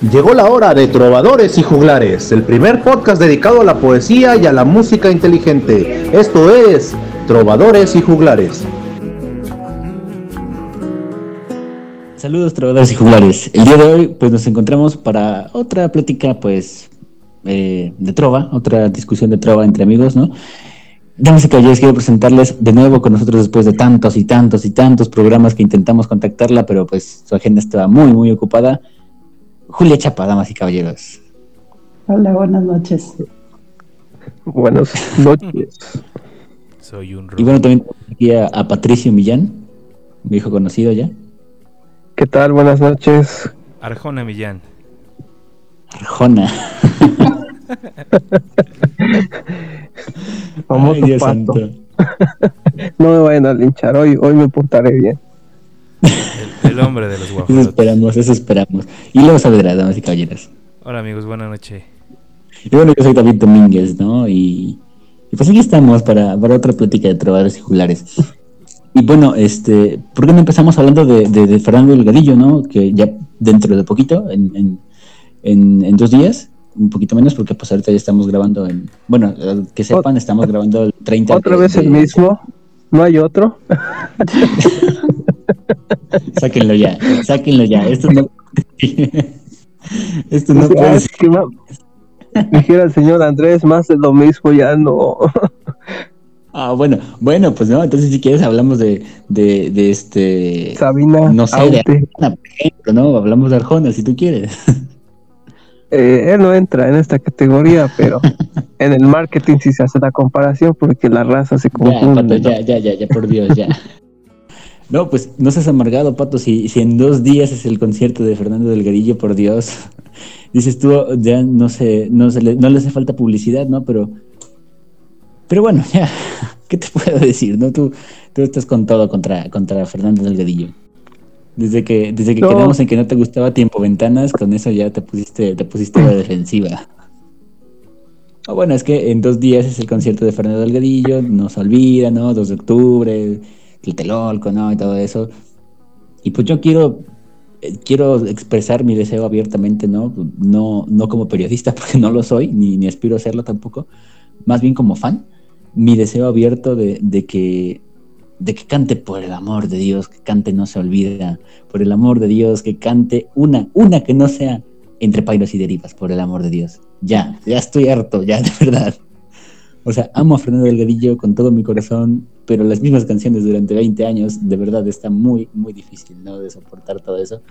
Llegó la hora de Trovadores y Juglares, el primer podcast dedicado a la poesía y a la música inteligente. Esto es Trovadores y Juglares. Saludos trovadores y juglares. El día de hoy pues nos encontramos para otra plática pues eh, de trova, otra discusión de trova entre amigos, ¿no? Damas y caballeros, quiero presentarles de nuevo con nosotros después de tantos y tantos y tantos programas que intentamos contactarla, pero pues su agenda estaba muy, muy ocupada. Julia Chapa, damas y caballeros. Hola, buenas noches. Buenas noches. Soy un Y bueno, también aquí a, a Patricio Millán, mi hijo conocido ya. ¿Qué tal? Buenas noches. Arjona Millán. Arjona. Famoso Ay, Dios pato. santo. No me vayan a linchar hoy, hoy me portaré bien. El, el hombre de los Eso guajolotes. esperamos, eso esperamos. Y luego sabrá, damas y caballeros. Hola amigos, buenas noches. Y bueno, yo soy David Domínguez, ¿no? Y, y pues aquí estamos para, para otra plática de trovadores y juglares. Y bueno, este, ¿por qué no empezamos hablando de, de, de Fernando Delgadillo, ¿no? Que ya dentro de poquito, en, en, en, en dos días, un poquito menos, porque pues ahorita ya estamos grabando en, bueno, que sepan, estamos grabando el 30 Otra de- vez el de- mismo. No hay otro. Sáquenlo ya, sáquenlo ya. Esto no, esto no puede es que Dijera el señor Andrés, más de lo mismo ya no. Ah, bueno, bueno, pues no, entonces si quieres hablamos de, de, de este... Sabina, No sé, de Aute. Arjona, por ejemplo, ¿no? Hablamos de Arjona, si tú quieres. Eh, él no entra en esta categoría, pero en el marketing sí se hace la comparación porque la raza se Ya, confunde. Pato, ¿no? ya, ya, ya, ya, por Dios, ya. No, pues no seas amargado, Pato, si, si en dos días es el concierto de Fernando Delgadillo, por Dios. Dices tú, ya no sé, no, se le, no le hace falta publicidad, ¿no? Pero, pero bueno, ya, ¿qué te puedo decir, no? Tú, tú estás con todo contra, contra Fernando Delgadillo. Desde que, desde que No. quedamos en que no te gustaba tiempo ventanas, con eso ya te pusiste, te pusiste a la defensiva. Ah, bueno, es que en dos días es el concierto de Fernando Delgadillo, no se olvida, ¿no? 2 de octubre, el Telolco, ¿no? Y todo eso. Y pues yo quiero, eh, quiero expresar mi deseo abiertamente, ¿no? No, no como periodista, porque no lo soy, ni, ni aspiro a serlo tampoco, más bien como fan. Mi deseo abierto de, de que de que cante por el amor de Dios, que cante no se olvida, por el amor de Dios, que cante una, una que no sea entre pairos y derivas, por el amor de Dios. Ya, ya estoy harto, ya, de verdad. O sea, amo a Fernando Delgadillo con todo mi corazón, pero las mismas canciones durante 20 años, de verdad está muy, muy difícil, ¿no? De soportar todo eso.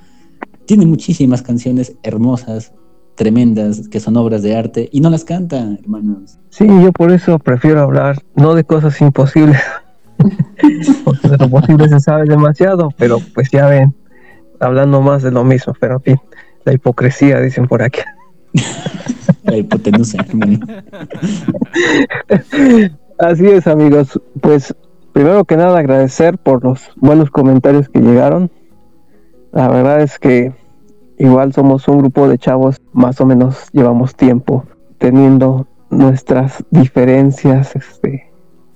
Tiene muchísimas canciones hermosas, tremendas, que son obras de arte, y no las canta, hermanos. Sí, yo por eso prefiero hablar no de cosas imposibles, porque de lo posible se sabe demasiado, pero pues ya ven, hablando más de lo mismo, pero en fin, la hipocresía dicen por aquí. La hipotenusa. Así es, amigos. Pues primero que nada agradecer por los buenos comentarios que llegaron. La verdad es que igual somos un grupo de chavos, más o menos llevamos tiempo teniendo nuestras diferencias este,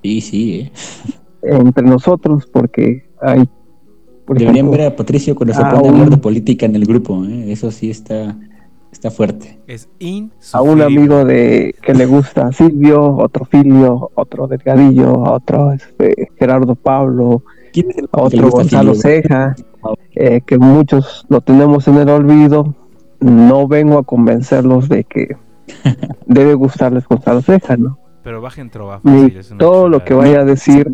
Sí, sí, ¿eh? Entre nosotros, porque hay, por Deberían ejemplo, ver a Patricio cuando se a pone a hablar de política en el grupo, ¿eh? Eso sí está, está fuerte. Es a un amigo de que le gusta Silvio, otro Filio, otro Delgadillo, otro este, Gerardo Pablo, ¿Quién es el a que le otro Gonzalo Filio? Ceja, eh, que muchos lo tenemos en el olvido. No vengo a convencerlos de que debe gustarles Gonzalo Ceja, ¿no? Pero bajen trova Ni fácil. es una todo lo que vaya a decir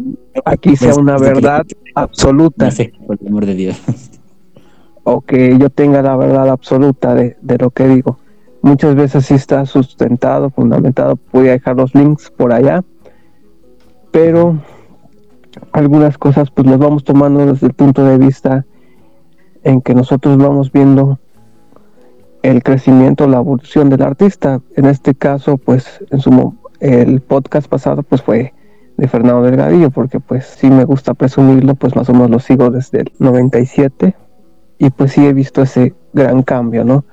aquí sea una verdad absoluta No sé, por el amor de Dios. o que yo tenga la verdad absoluta de, de lo que digo. Muchas veces sí está sustentado, fundamentado. Voy a dejar los links por allá. Pero algunas cosas pues las vamos tomando desde el punto de vista en que nosotros vamos viendo el crecimiento, la evolución del artista. En este caso, pues en su el podcast pasado pues fue de Fernando Delgadillo, porque pues sí me gusta presumirlo, pues más o menos lo sigo desde el 97 y pues sí he visto ese gran cambio, ¿no?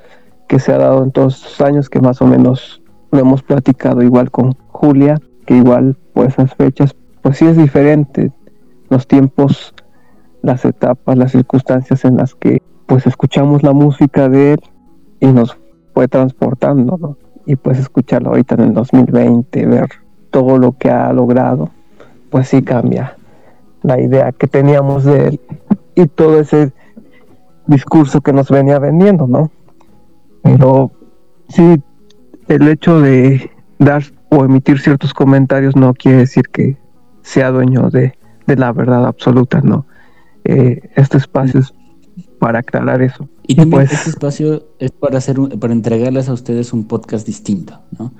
Que se ha dado en todos estos años, que más o menos lo hemos platicado igual con Julia, que igual por esas fechas, pues sí es diferente. Los tiempos las etapas, las circunstancias en las que pues escuchamos la música de él y nos fue transportando, ¿no? Y pues escucharlo ahorita en el 2020, ver todo lo que ha logrado, pues sí cambia la idea que teníamos de él y todo ese discurso que nos venía vendiendo, ¿no? Pero sí, el hecho de dar o emitir ciertos comentarios no quiere decir que sea dueño de, de la verdad absoluta, ¿no? Eh, este espacio es para aclarar eso. Y también pues- este espacio es para hacer un- para entregarles a ustedes un podcast distinto, ¿no?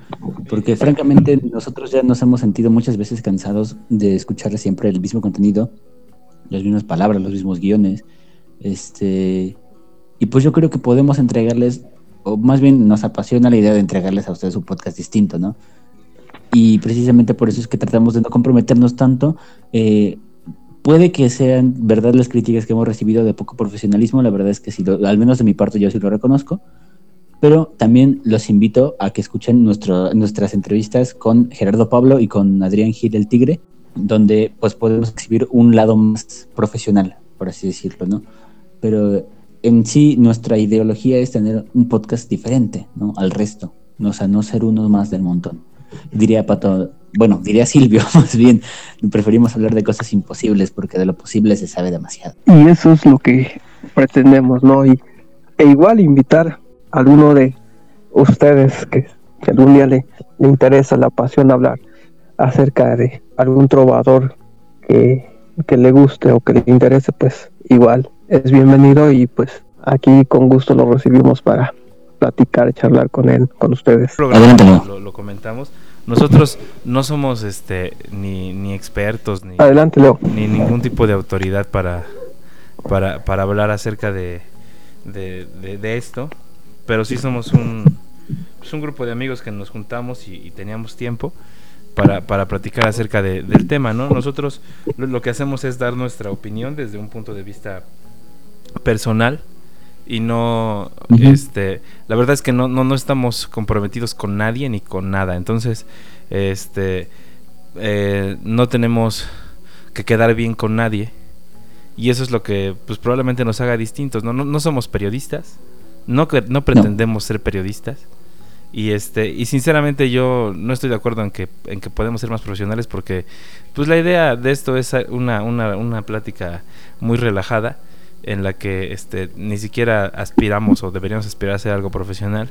Porque francamente nosotros ya nos hemos sentido muchas veces cansados de escuchar siempre el mismo contenido, las mismas palabras, los mismos guiones. Este y pues yo creo que podemos entregarles o más bien nos apasiona la idea de entregarles a ustedes un podcast distinto, ¿no? Y precisamente por eso es que tratamos de no comprometernos tanto. eh, puede que sean verdad las críticas que hemos recibido de poco profesionalismo, la verdad es que sí, lo- al menos de mi parte yo sí lo reconozco, pero también los invito a que escuchen nuestro- nuestras entrevistas con Gerardo Pablo y con Adrián Gil el Tigre, donde pues podemos exhibir un lado más profesional, por así decirlo, ¿no? Pero en sí nuestra ideología es tener un podcast diferente, ¿no? Al resto, o sea, no ser uno más del montón. Diría Pato, bueno, diría Silvio, más bien, preferimos hablar de cosas imposibles porque de lo posible se sabe demasiado. Y eso es lo que pretendemos, ¿no? Y, e igual invitar a alguno de ustedes que, que algún día le, le interesa, la pasión hablar acerca de algún trovador que, que le guste o que le interese, pues igual es bienvenido y pues aquí con gusto lo recibimos para platicar, charlar con él, con ustedes. Adelante, lo, lo comentamos. Nosotros no somos este ni, ni expertos ni, Adelante, Leo. ni ningún tipo de autoridad para, para, para hablar acerca de, de, de- de esto, pero sí somos un, pues, un grupo de amigos que nos juntamos y, y teníamos tiempo para, para platicar acerca de- del tema, ¿no? Nosotros lo, lo que hacemos es dar nuestra opinión desde un punto de vista personal y no este la verdad es que no, no, no estamos comprometidos con nadie ni con nada. Entonces este eh, no tenemos que quedar bien con nadie. Y eso es lo que pues probablemente nos haga distintos no no, no somos periodistas no no pretendemos ser periodistas. Y este y sinceramente yo no estoy de acuerdo en que en que podemos ser más profesionales porque pues la idea de esto es una una, una plática muy relajada en la que este ni siquiera aspiramos o deberíamos aspirar a ser algo profesional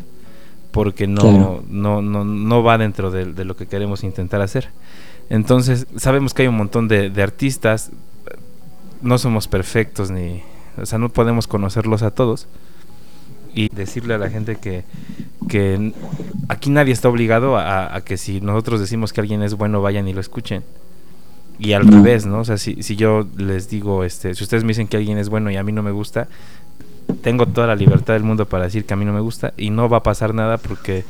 porque no Claro. no, no no va dentro de, de lo que queremos intentar hacer entonces sabemos que hay un montón de, de artistas no somos perfectos ni o sea no podemos conocerlos a todos y decirle a la gente que, que aquí nadie está obligado a, a que si nosotros decimos que alguien es bueno vayan y lo escuchen y al No. revés, ¿no? O sea, si, si yo les digo, este, si ustedes me dicen que alguien es bueno y a mí no me gusta, tengo toda la libertad del mundo para decir que a mí no me gusta y no va a pasar nada porque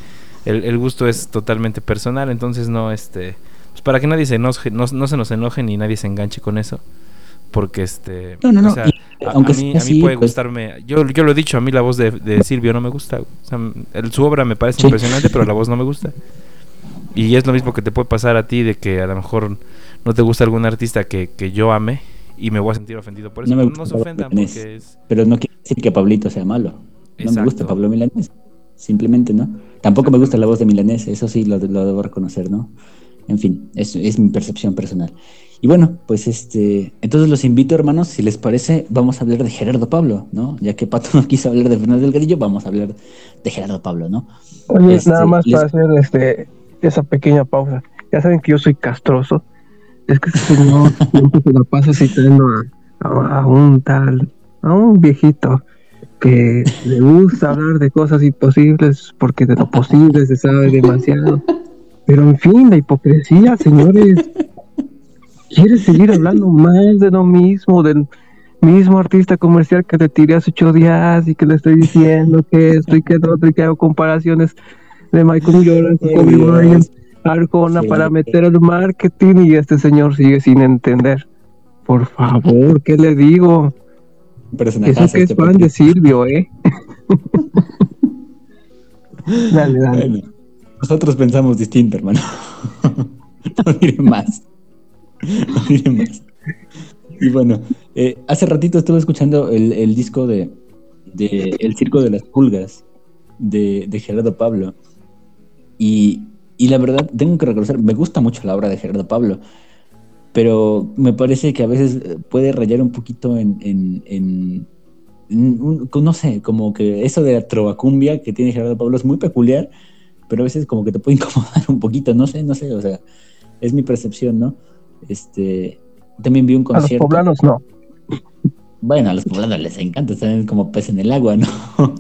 el, el gusto es totalmente personal, entonces no, este, pues para que nadie se enoje, no, no se nos enoje ni nadie se enganche con eso, porque este, No, no, no, o sea, y, a, aunque a mí, a mí puede pues- gustarme, yo, yo lo he dicho, a mí la voz de, de Silvio no me gusta, o sea, el- su obra me parece Sí. impresionante, pero la voz no me gusta. Y es lo mismo que te puede pasar a ti de que a lo mejor no te gusta algún artista que, que yo ame y me voy a sentir ofendido por eso. No me No, gusta se Pablo ofendan Milanés. porque es... Pero no quiere decir que Pablito sea malo. No me gusta Pablo Milanés. Simplemente, ¿no? Tampoco me gusta la voz de Milanés, eso sí lo, lo debo reconocer, ¿no? En fin, es, es mi percepción personal. Y bueno, pues este, entonces los invito, hermanos, si les parece, vamos a hablar de Gerardo Pablo, ¿no? Ya que Pato no quiso hablar de Fernández Delgadillo, vamos a hablar de Gerardo Pablo, ¿no? Oye, Este, nada más les- para hacer este, esa pequeña pausa. Ya saben que yo soy castroso. Es que ese señor siempre se la pasa citando a, a- a un tal, a un viejito que le gusta hablar de cosas imposibles porque de lo posible se sabe demasiado. Pero en fin, la hipocresía, señores. Quiere seguir hablando más de lo mismo, del mismo artista comercial que le tiré hace ocho días y que le estoy diciendo que esto y que lo otro y que hago comparaciones de Michael Jordan con Kobe Bryant, Arjona Sí. para meter el marketing y este señor sigue sin entender. Por favor, ¿qué le digo? Eso que es este fan de Silvio, ¿eh? dale, dale. Bueno, nosotros pensamos distinto, hermano. no diré más. No diré más. Y bueno, eh, hace ratito estuve escuchando el, el disco de, de, El Circo de las Pulgas de, de Gerardo Pablo. Y, y, la verdad, tengo que reconocer, me gusta mucho la obra de Gerardo Pablo, pero me parece que a veces puede rayar un poquito en, en, en, en no sé, como que eso de la trovacumbia que tiene Gerardo Pablo es muy peculiar, pero a veces como que te puede incomodar un poquito, no sé, no sé, o sea, es mi percepción, ¿no? Este, también vi un concierto. A los poblanos no. Bueno, a los poblanos les encanta, están como pez en el agua, ¿no?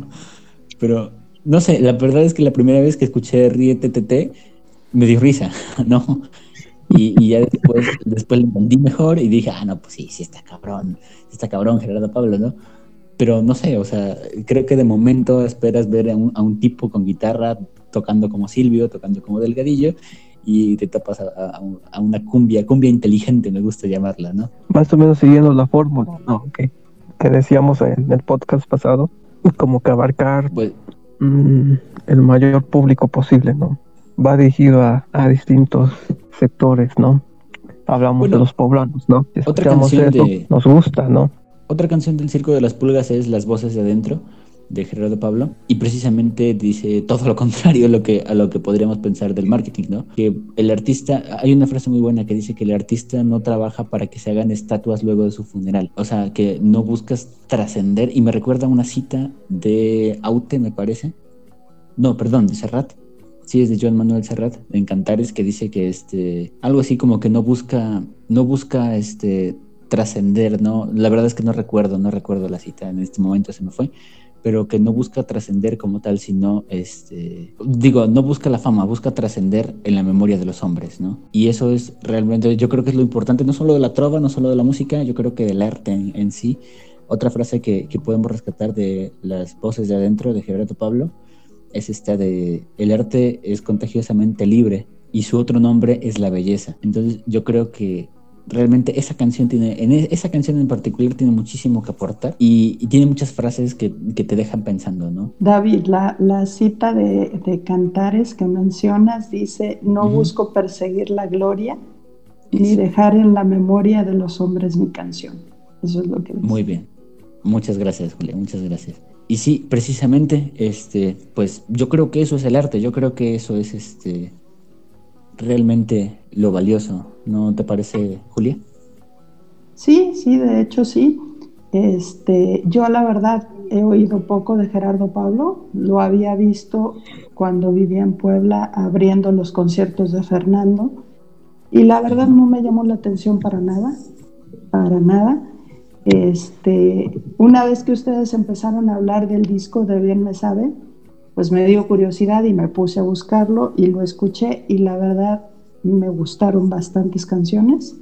Pero, no sé, la verdad es que la primera vez que escuché Ríete TT, me dio risa, ¿no? Y, y, ya después, después lo entendí mejor y dije, ah, no, pues sí, sí está cabrón, está cabrón Gerardo Pablo, ¿no? Pero no sé, o sea, creo que de momento esperas ver a un, a un tipo con guitarra tocando como Silvio, tocando como Delgadillo, y te tapas a, a, a, una cumbia, cumbia inteligente, me gusta llamarla, ¿no? Más o menos siguiendo la fórmula, ¿no? Que decíamos en el podcast pasado, como que abarcar pues, mmm, el mayor público posible, ¿no? Va dirigido a, a distintos sectores, ¿no? Hablamos bueno, de los poblanos, ¿no? Otra canción eso, de... nos gusta, ¿no? Otra canción del Circo de las Pulgas es Las Voces de Adentro, de Gerardo Pablo y precisamente dice todo lo contrario a lo que a lo que podríamos pensar del marketing, ¿no? Que el artista hay una frase muy buena que dice que el artista no trabaja para que se hagan estatuas luego de su funeral, o sea, que no buscas trascender y me recuerda una cita de Aute, me parece. No, perdón, de Serrat. Sí, es de Joan Manuel Serrat, de Encantares, que dice que este algo así como que no busca no busca este trascender, ¿no? La verdad es que no recuerdo, no recuerdo la cita, en este momento se me fue, pero que no busca trascender como tal, sino, este, digo, no busca la fama, busca trascender en la memoria de los hombres, ¿no? Y eso es realmente, yo creo que es lo importante, no solo de la trova, no solo de la música, yo creo que del arte en, en sí. Otra frase que, que, podemos rescatar de las voces de adentro de Gerardo Pablo es esta de, el arte es contagiosamente libre y su otro nombre es la belleza. Entonces yo creo que realmente esa canción tiene, en esa canción en particular tiene muchísimo que aportar y, y tiene muchas frases que, que, te dejan pensando, ¿no? David, la, la cita de, de, Cantares que mencionas dice, no uh -huh. busco perseguir la gloria Eso. ni dejar en la memoria de los hombres mi canción. Eso es lo que dice. Muy bien. Muchas gracias, Julia, muchas gracias. Y sí, precisamente, este, pues yo creo que eso es el arte, yo creo que eso es este realmente lo valioso, ¿no te parece, Julia? Sí, sí, de hecho sí. Este, yo la verdad he oído poco de Gerardo Pablo, lo había visto cuando vivía en Puebla abriendo los conciertos de Fernando y la verdad no me llamó la atención para nada, para nada. Este, una vez que ustedes empezaron a hablar del disco de Bien Me Sabe, pues me dio curiosidad y me puse a buscarlo y lo escuché y la verdad me gustaron bastantes canciones.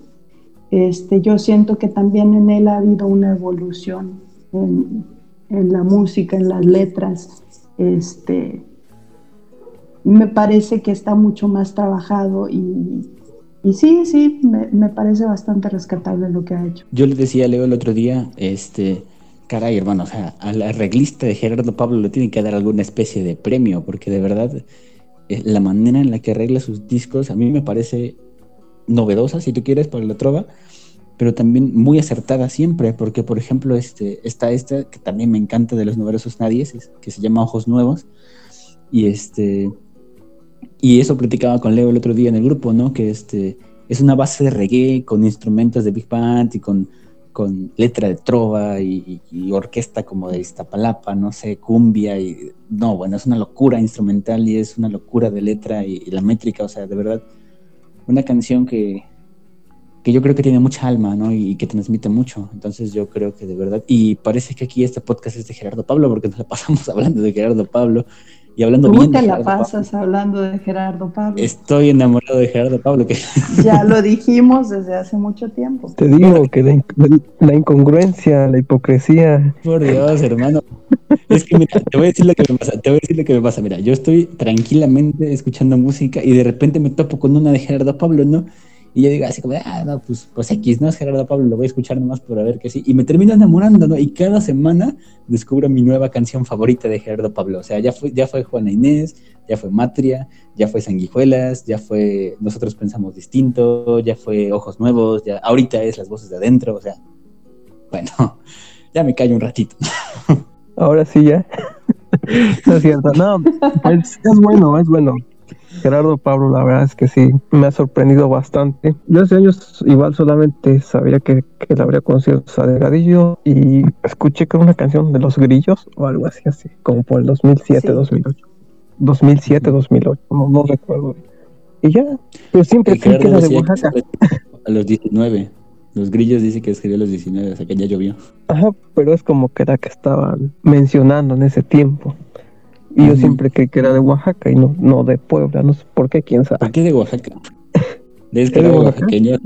Este, yo siento que también en él ha habido una evolución en, en la música, en las letras. Este, me parece que está mucho más trabajado y, y sí, sí, me, me, parece bastante rescatable lo que ha hecho. Yo le decía a Leo el otro día, este, caray, hermano, o sea, al arreglista de Gerardo Pablo le tiene que dar alguna especie de premio, porque de verdad eh, la manera en la que arregla sus discos a mí me parece novedosa, si tú quieres, para la trova, pero también muy acertada siempre, porque por ejemplo este, está esta que también me encanta de los numerosos nadies, que se llama Ojos Nuevos, y este y eso platicaba con Leo el otro día en el grupo, ¿no? Que este es una base de reggae con instrumentos de big band y con con letra de trova y, y, y, orquesta como de Iztapalapa, no sé, cumbia y no, bueno, es una locura instrumental y es una locura de letra y, y la métrica, o sea, de verdad, una canción que, que yo creo que tiene mucha alma, ¿no? Y, que transmite mucho. Entonces yo creo que de verdad, y parece que aquí este podcast es de Gerardo Pablo, porque nos la pasamos hablando de Gerardo Pablo y hablando ¿Cómo bien te de la pasas Pablo. hablando de Gerardo Pablo? Estoy enamorado de Gerardo Pablo. Que... Ya lo dijimos desde hace mucho tiempo. Te digo que la, la, incongruencia, la hipocresía. Por Dios, hermano. Es que mira, te voy a decir lo que me pasa. Te voy a decir lo que me pasa. Mira, yo estoy tranquilamente escuchando música y de repente me topo con una de Gerardo Pablo, ¿no? Y yo digo así como, ah, no, pues, pues X, no es Gerardo Pablo, lo voy a escuchar nomás por a ver que sí. Y me termino enamorando, ¿no? Y cada semana descubro mi nueva canción favorita de Gerardo Pablo. O sea, ya fue, ya fue Juana Inés, ya fue Matria, ya fue Sanguijuelas, ya fue Nosotros Pensamos Distinto, ya fue Ojos Nuevos, ya ahorita es Las Voces de Adentro, o sea, bueno, ya me callo un ratito. Ahora sí ya. no es cierto, no, es bueno, es bueno. Gerardo Pablo, la verdad es que sí, me ha sorprendido bastante. Yo hace años igual solamente sabía que, que él habría conciertos a Delgadillo y escuché que era una canción de los grillos o algo así, así, como por el 2007, Sí. 2008. 2007, 2008, no, no recuerdo. Y ya, pero siempre El creí que era de Oaxaca. a los 19. Los grillos dice que escribió a los 19, o sea que ya llovió. Ajá, pero es como que era que estaban mencionando en ese tiempo. Y yo siempre creí que era de Oaxaca y no, no de Puebla, no sé por qué, quién sabe. ¿Por qué de Oaxaca? ¿Ves que ¿Es de era Oaxaca? oaxaqueño,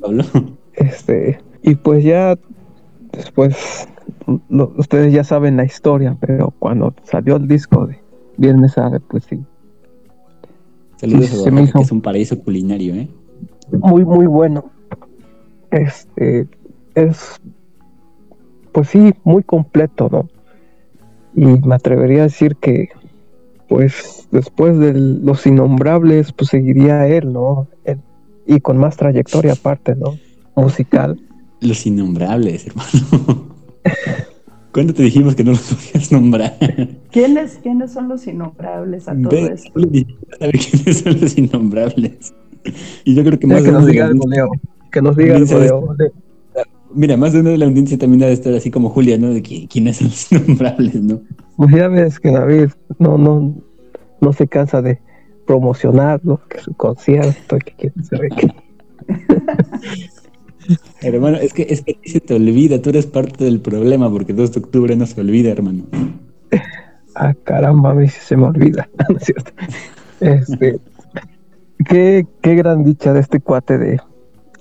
Pablo? Este, y pues ya después lo- ustedes ya saben la historia, pero cuando salió el disco de Viernes Sabe, pues sí, Saludos Sí, a Oaxaca, hizo- que es un paraíso culinario, ¿eh? muy muy bueno. Este es pues sí, muy completo, ¿no? Y me atrevería a decir que pues después de Los Innombrables, pues seguiría él, ¿no? Él- y con más trayectoria aparte, ¿no? Musical. Los innombrables, hermano. ¿Cuándo te dijimos que no los podías nombrar? ¿Quiénes, ¿Quiénes son los innombrables a todo Ve, esto? Pablo ni siquiera sabe quiénes son los innombrables. Y yo creo que más que de nos diga la algo, Leo. Que nos diga algo, Leo. Mira, más de uno de la audiencia también ha de estar así como Julia, ¿no? De que, quiénes son los innombrables, ¿no? Pues ya ves que David no, no, no se cansa de promocionarlo, que su concierto, que quién sabe qué. Hermano, es que, es que a ti se te olvida, tú eres parte del problema, porque 2 de octubre no se olvida, hermano. Ah, caramba, a mí se me olvida. ¿no es cierto? Este, qué, qué gran dicha de este cuate de,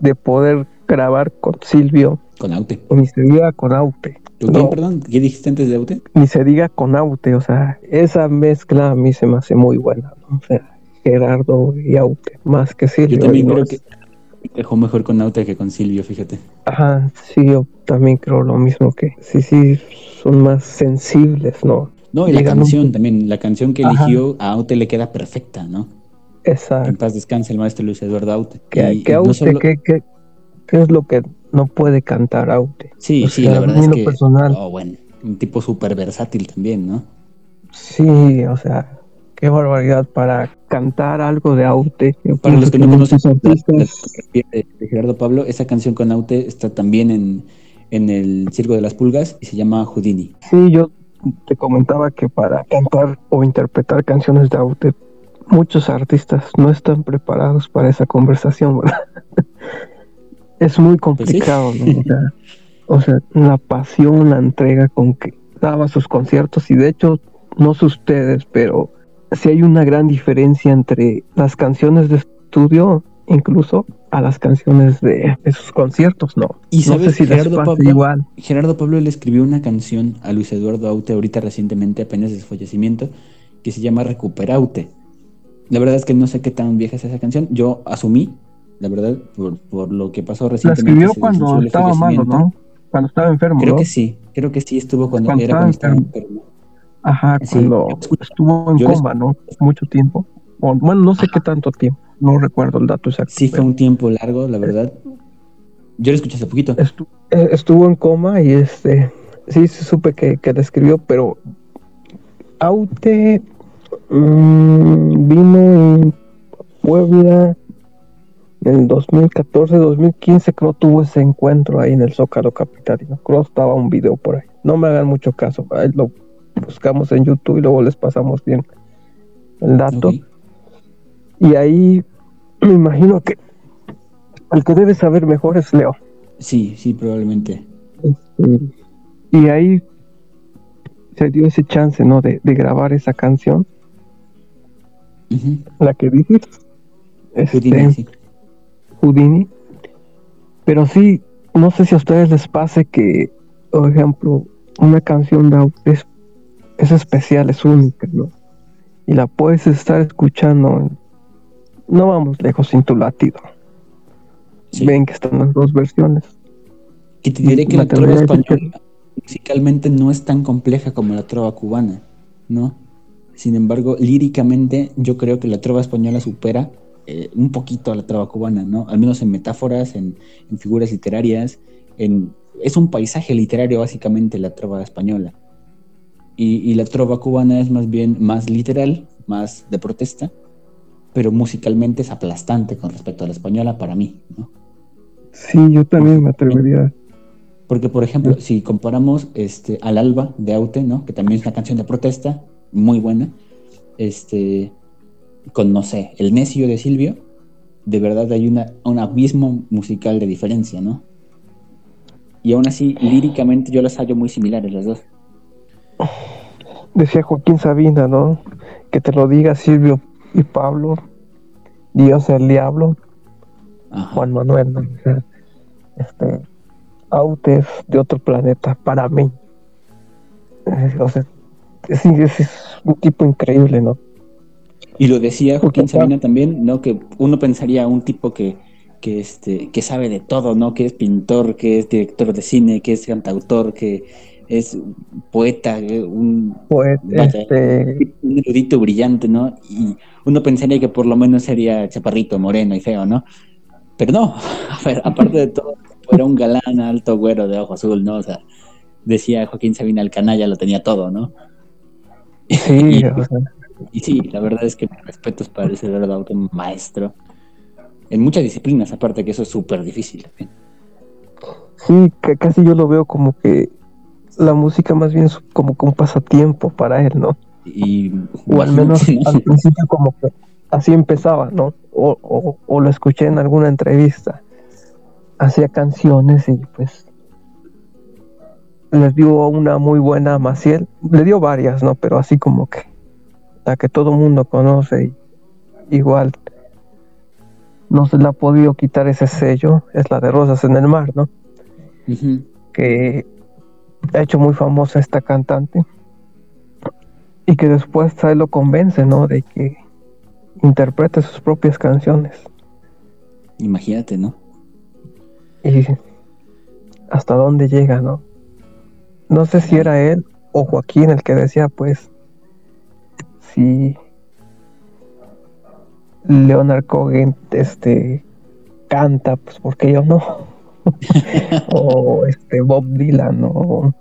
de poder grabar con Silvio, Con Aute. ni se diga con Aute. ¿Tú No. quién, perdón? ¿Qué dijiste antes de Aute? Ni se diga con Aute, o sea, esa mezcla a mí se me hace muy buena, ¿no? O sea, Gerardo y Aute, más que Silvio. Yo también creo que dejó mejor con Aute que con Silvio, fíjate. Ajá, sí, yo también creo lo mismo que sí, sí, son más sensibles, ¿no? No, y la Llegan canción también, la canción que Ajá. eligió a Aute le queda perfecta, ¿no? En Exacto. paz descanse el maestro Luis Eduardo Aute. Que, que y no Aute, solo- ¿qué, qué, qué es lo que no puede cantar Aute? Sí, o sí, sea, la verdad es que... personal. Oh, bueno, un tipo súper versátil también, ¿no? Sí, o sea, qué barbaridad para cantar algo de Aute. Yo Para los que no conocen de, de Gerardo Pablo, esa canción con Aute está también en, en el Circo de las Pulgas y se llama Houdini. sí, yo te comentaba que para cantar o interpretar canciones de Aute, muchos artistas no están preparados para esa conversación, ¿verdad? Es muy complicado, ¿no? O sea, o sea, la pasión, la entrega con que daba sus conciertos y de hecho, no sé ustedes, pero sí hay una gran diferencia entre las canciones de estudio, incluso a las canciones de, de sus conciertos, ¿no? Y no sé sabes, si Gerardo Pablo- igual. Gerardo Pablo le escribió una canción a Luis Eduardo Aute ahorita recientemente, apenas de su fallecimiento, que se llama Recuperaute. La verdad es que no sé qué tan vieja es esa canción. Yo asumí, la verdad, por, por lo que pasó La recientemente. escribió se cuando estaba malo. ¿no? Cuando estaba enfermo, Creo ¿no? que sí, creo que sí estuvo cuando, Cuando era cuando estaba enfermo. Ajá, Sí, cuando estuvo en les- coma, ¿no? Mucho tiempo. Bueno, no sé qué tanto tiempo. No recuerdo el dato exacto. Sí fue un tiempo largo, la verdad. Yo lo escuché hace poquito. eh, estuvo en coma y este. Sí, supe que, que la escribió, pero. Aute mm, vino en Puebla el 2014, 2015, creo tuvo ese encuentro ahí en el Zócalo Capitalino. Creo estaba un video por ahí. No me hagan mucho caso, ahí lo buscamos en YouTube y luego les pasamos bien el dato. Y ahí me imagino que el que debe saber mejor es Leo. Sí, sí, probablemente. Este, y ahí se dio ese chance, ¿no? De, de grabar esa canción, Ujú. la que dices. Este, Houdini. Pero sí, no sé si a ustedes les pase que, por ejemplo, una canción de es, es especial, es única, ¿no? Y la puedes estar escuchando. No vamos lejos sin tu latido. ven que están las dos versiones. Que te diré que la trova española musicalmente no es tan compleja como la trova cubana, ¿no? Sin embargo, líricamente yo creo que la trova española supera eh, un poquito a la trova cubana, ¿no? Al menos en metáforas, en, figuras literarias, en, es un paisaje literario básicamente la trova española. Y, la trova cubana es más bien más literal, más de protesta, pero musicalmente es aplastante con respecto a la española para mí, ¿no? Sí, yo también me atrevería. Porque, por ejemplo, si comparamos este, al Alba de Aute, ¿no? Que también es una canción de protesta, muy buena, este, con, no sé, El Necio de Silvio, de verdad hay una, un abismo musical de diferencia, ¿no? Y aún así, líricamente yo las hallo muy similares las dos. Decía Joaquín Sabina, ¿no? Que te lo diga Silvio y Pablo, Dios el diablo, Juan Manuel, ¿no? este, Autes de otro planeta para mí. Eh, o sea, es, es, un tipo increíble, ¿no? Y lo decía Joaquín Sabina también, ¿no? Que uno pensaría un tipo que, que, este, que sabe de todo, ¿no? Que es pintor, que es director de cine, que es cantautor, que es poeta, eh, un, este... un erudito brillante, ¿no? Y uno pensaría que por lo menos sería chaparrito, moreno y feo, ¿no? Pero no, a ver, aparte de todo, era un galán alto, güero, de ojo azul, ¿no? O sea, decía Joaquín Sabina, el canalla lo tenía todo, ¿no? Sí, y, sí, la verdad es que mi respeto es para ese verdad un maestro. En muchas disciplinas, aparte que eso es súper difícil. Sí, que casi yo lo veo como que la música más bien como que un pasatiempo para él, ¿no? Y, o al menos al principio como que así empezaba, ¿no? O, o, lo escuché en alguna entrevista. Hacía canciones y pues les dio una muy buena a Maciel. Le dio varias, ¿no? Pero así como que la que todo mundo conoce y igual no se le ha podido quitar ese sello, es la de Rosas en el Mar, ¿no? Que ha hecho muy famosa esta cantante y que después él lo convence, ¿no? De que interprete sus propias canciones. Imagínate, ¿no? Y hasta dónde llega, ¿no? No sé si era él o Joaquín el que decía, pues, si Leonard Cohen este, canta, pues, porque yo no? o este Bob Dylan, ¿no?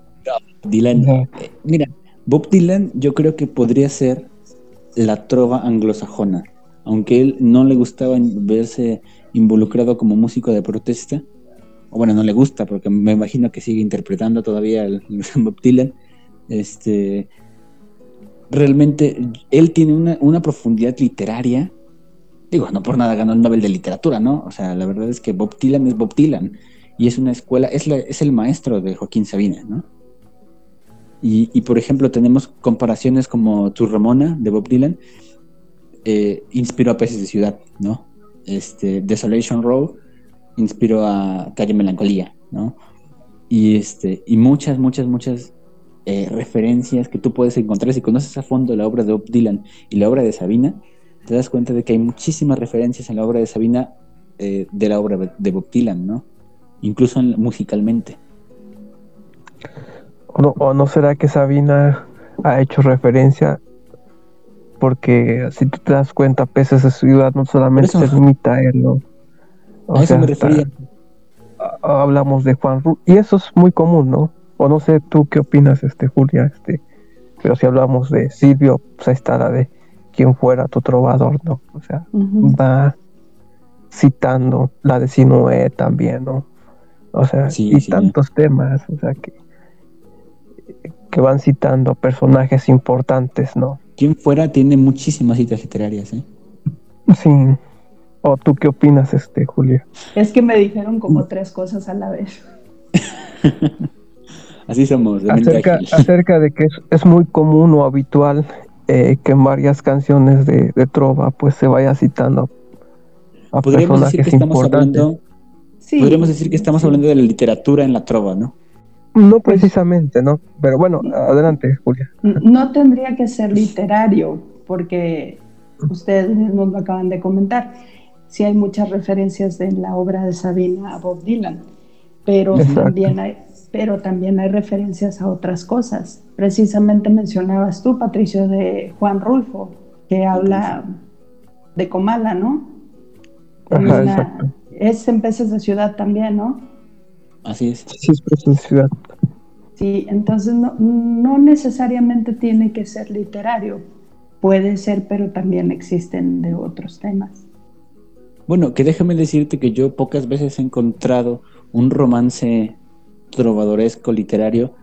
Dylan, eh, mira, Bob Dylan yo creo que podría ser la trova anglosajona, aunque él no le gustaba verse involucrado como músico de protesta, o bueno, no le gusta, porque me imagino que sigue interpretando todavía el, Bob Dylan, este, realmente él tiene una, una profundidad literaria digo, no por nada ganó el Nobel de Literatura, ¿no? O sea, la verdad es que Bob Dylan es Bob Dylan y es una escuela, es, es el maestro de Joaquín Sabina, ¿no? Y, por ejemplo, tenemos comparaciones como Tu Ramona de Bob Dylan, eh, inspiró a Peces de Ciudad, ¿no? Este, Desolation Row inspiró a Calle Melancolía, ¿no? Y, este, y muchas, muchas, muchas eh, referencias que tú puedes encontrar si conoces a fondo la obra de Bob Dylan y la obra de Sabina, te das cuenta de que hay muchísimas referencias en la obra de Sabina eh, de la obra de Bob Dylan, ¿no? Incluso musicalmente. ¿O no, será que Sabina ha hecho referencia? Porque si tú te das cuenta, Peces de Ciudad no solamente se limita a él, ¿no? a eso me refería. Hablamos de Juan Ru y eso es muy común, ¿no? O no sé tú qué opinas, este Julia, este, pero si hablamos de Silvio, pues ahí está la de quien fuera tu trovador, ¿no? O sea, va citando la de Sinué también, ¿no? O sea, y tantos temas, o sea, que, que van citando personajes importantes, ¿no? Quien fuera tiene muchísimas citas literarias, ¿eh? Sí. ¿O tú qué opinas, este, Julia? Es que me dijeron como tres cosas a la vez. Así somos. De acerca, acerca de que es, muy común o habitual eh, que en varias canciones de, trova pues se vaya citando a personajes decir que estamos Hablando, Podríamos decir que estamos hablando de la literatura en la trova, ¿no? No precisamente, ¿no? Pero bueno, adelante, Julia. No tendría que ser literario, porque ustedes mismos lo acaban de comentar. sí hay muchas referencias en la obra de Sabina a Bob Dylan, pero también, hay, pero también hay referencias a otras cosas. Precisamente mencionabas tú, Patricio, de Juan Rulfo, que habla de Comala, ¿no? es en Peces de Ciudad también, ¿no? Así es. Sí, es Peces de Ciudad. Sí, entonces no, no necesariamente tiene que ser literario, puede ser, pero también existen de otros temas. Bueno, que déjame decirte que yo pocas veces he encontrado un romance trovadoresco literario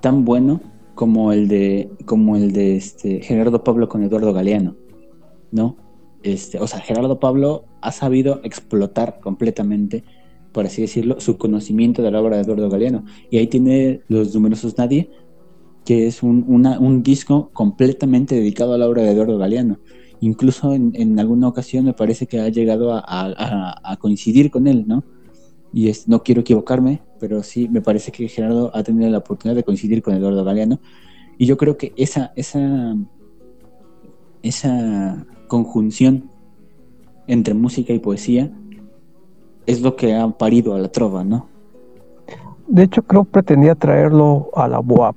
tan bueno como el de como el de este Gerardo Pablo con Eduardo Galeano, ¿no? Este, o sea, Gerardo Pablo ha sabido explotar completamente, por así decirlo, su conocimiento de la obra de Eduardo Galeano. Y ahí tiene Los numerosos nadie, que es un, un disco completamente dedicado a la obra de Eduardo Galeano. Incluso en, alguna ocasión me parece que ha llegado a, coincidir con él, ¿no? Y es, no quiero equivocarme, pero sí me parece que Gerardo ha tenido la oportunidad de coincidir con Eduardo Galeano. Y yo creo que esa, esa, esa conjunción entre música y poesía es lo que ha parido a la trova, ¿no? De hecho, creo que pretendía traerlo a la BOAP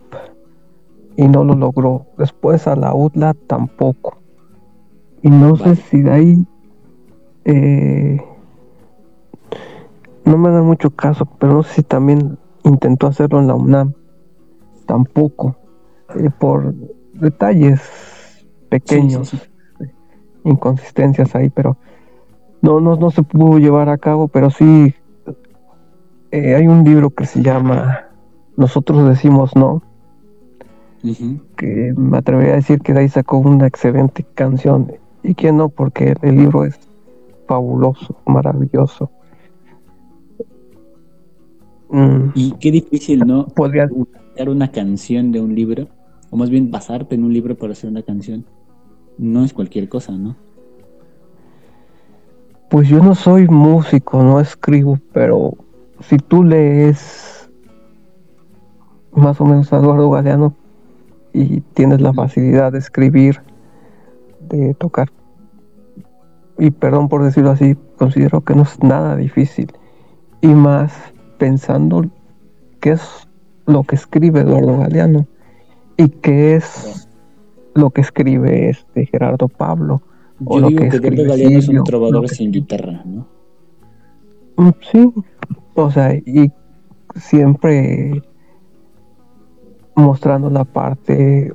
y no lo logró. Después a la UTLA tampoco. Y no sé si de ahí eh, no me da mucho caso, pero no sé si también intentó hacerlo en la UNAM. Tampoco. Eh, por detalles pequeños, inconsistencias ahí, pero no, no, no se pudo llevar a cabo, pero sí eh, hay un libro que se llama Nosotros decimos no, que me atrevería a decir que de ahí sacó una excelente canción y que no, porque el libro es fabuloso, maravilloso. Mm. Y qué difícil, ¿no? Podría hacer una canción de un libro, o más bien basarte en un libro para hacer una canción. No es cualquier cosa, ¿no? Pues yo no soy músico, no escribo, pero si tú lees más o menos a Eduardo Galeano y tienes la facilidad de escribir, de tocar. Y perdón por decirlo así, considero que no es nada difícil. Y más pensando qué es lo que escribe Eduardo Galeano y qué es lo que escribe este Gerardo Pablo. o lo que, Eduardo Galeano es un trovador sin guitarra, ¿no? Mm, sí, o sea, y siempre mostrando la parte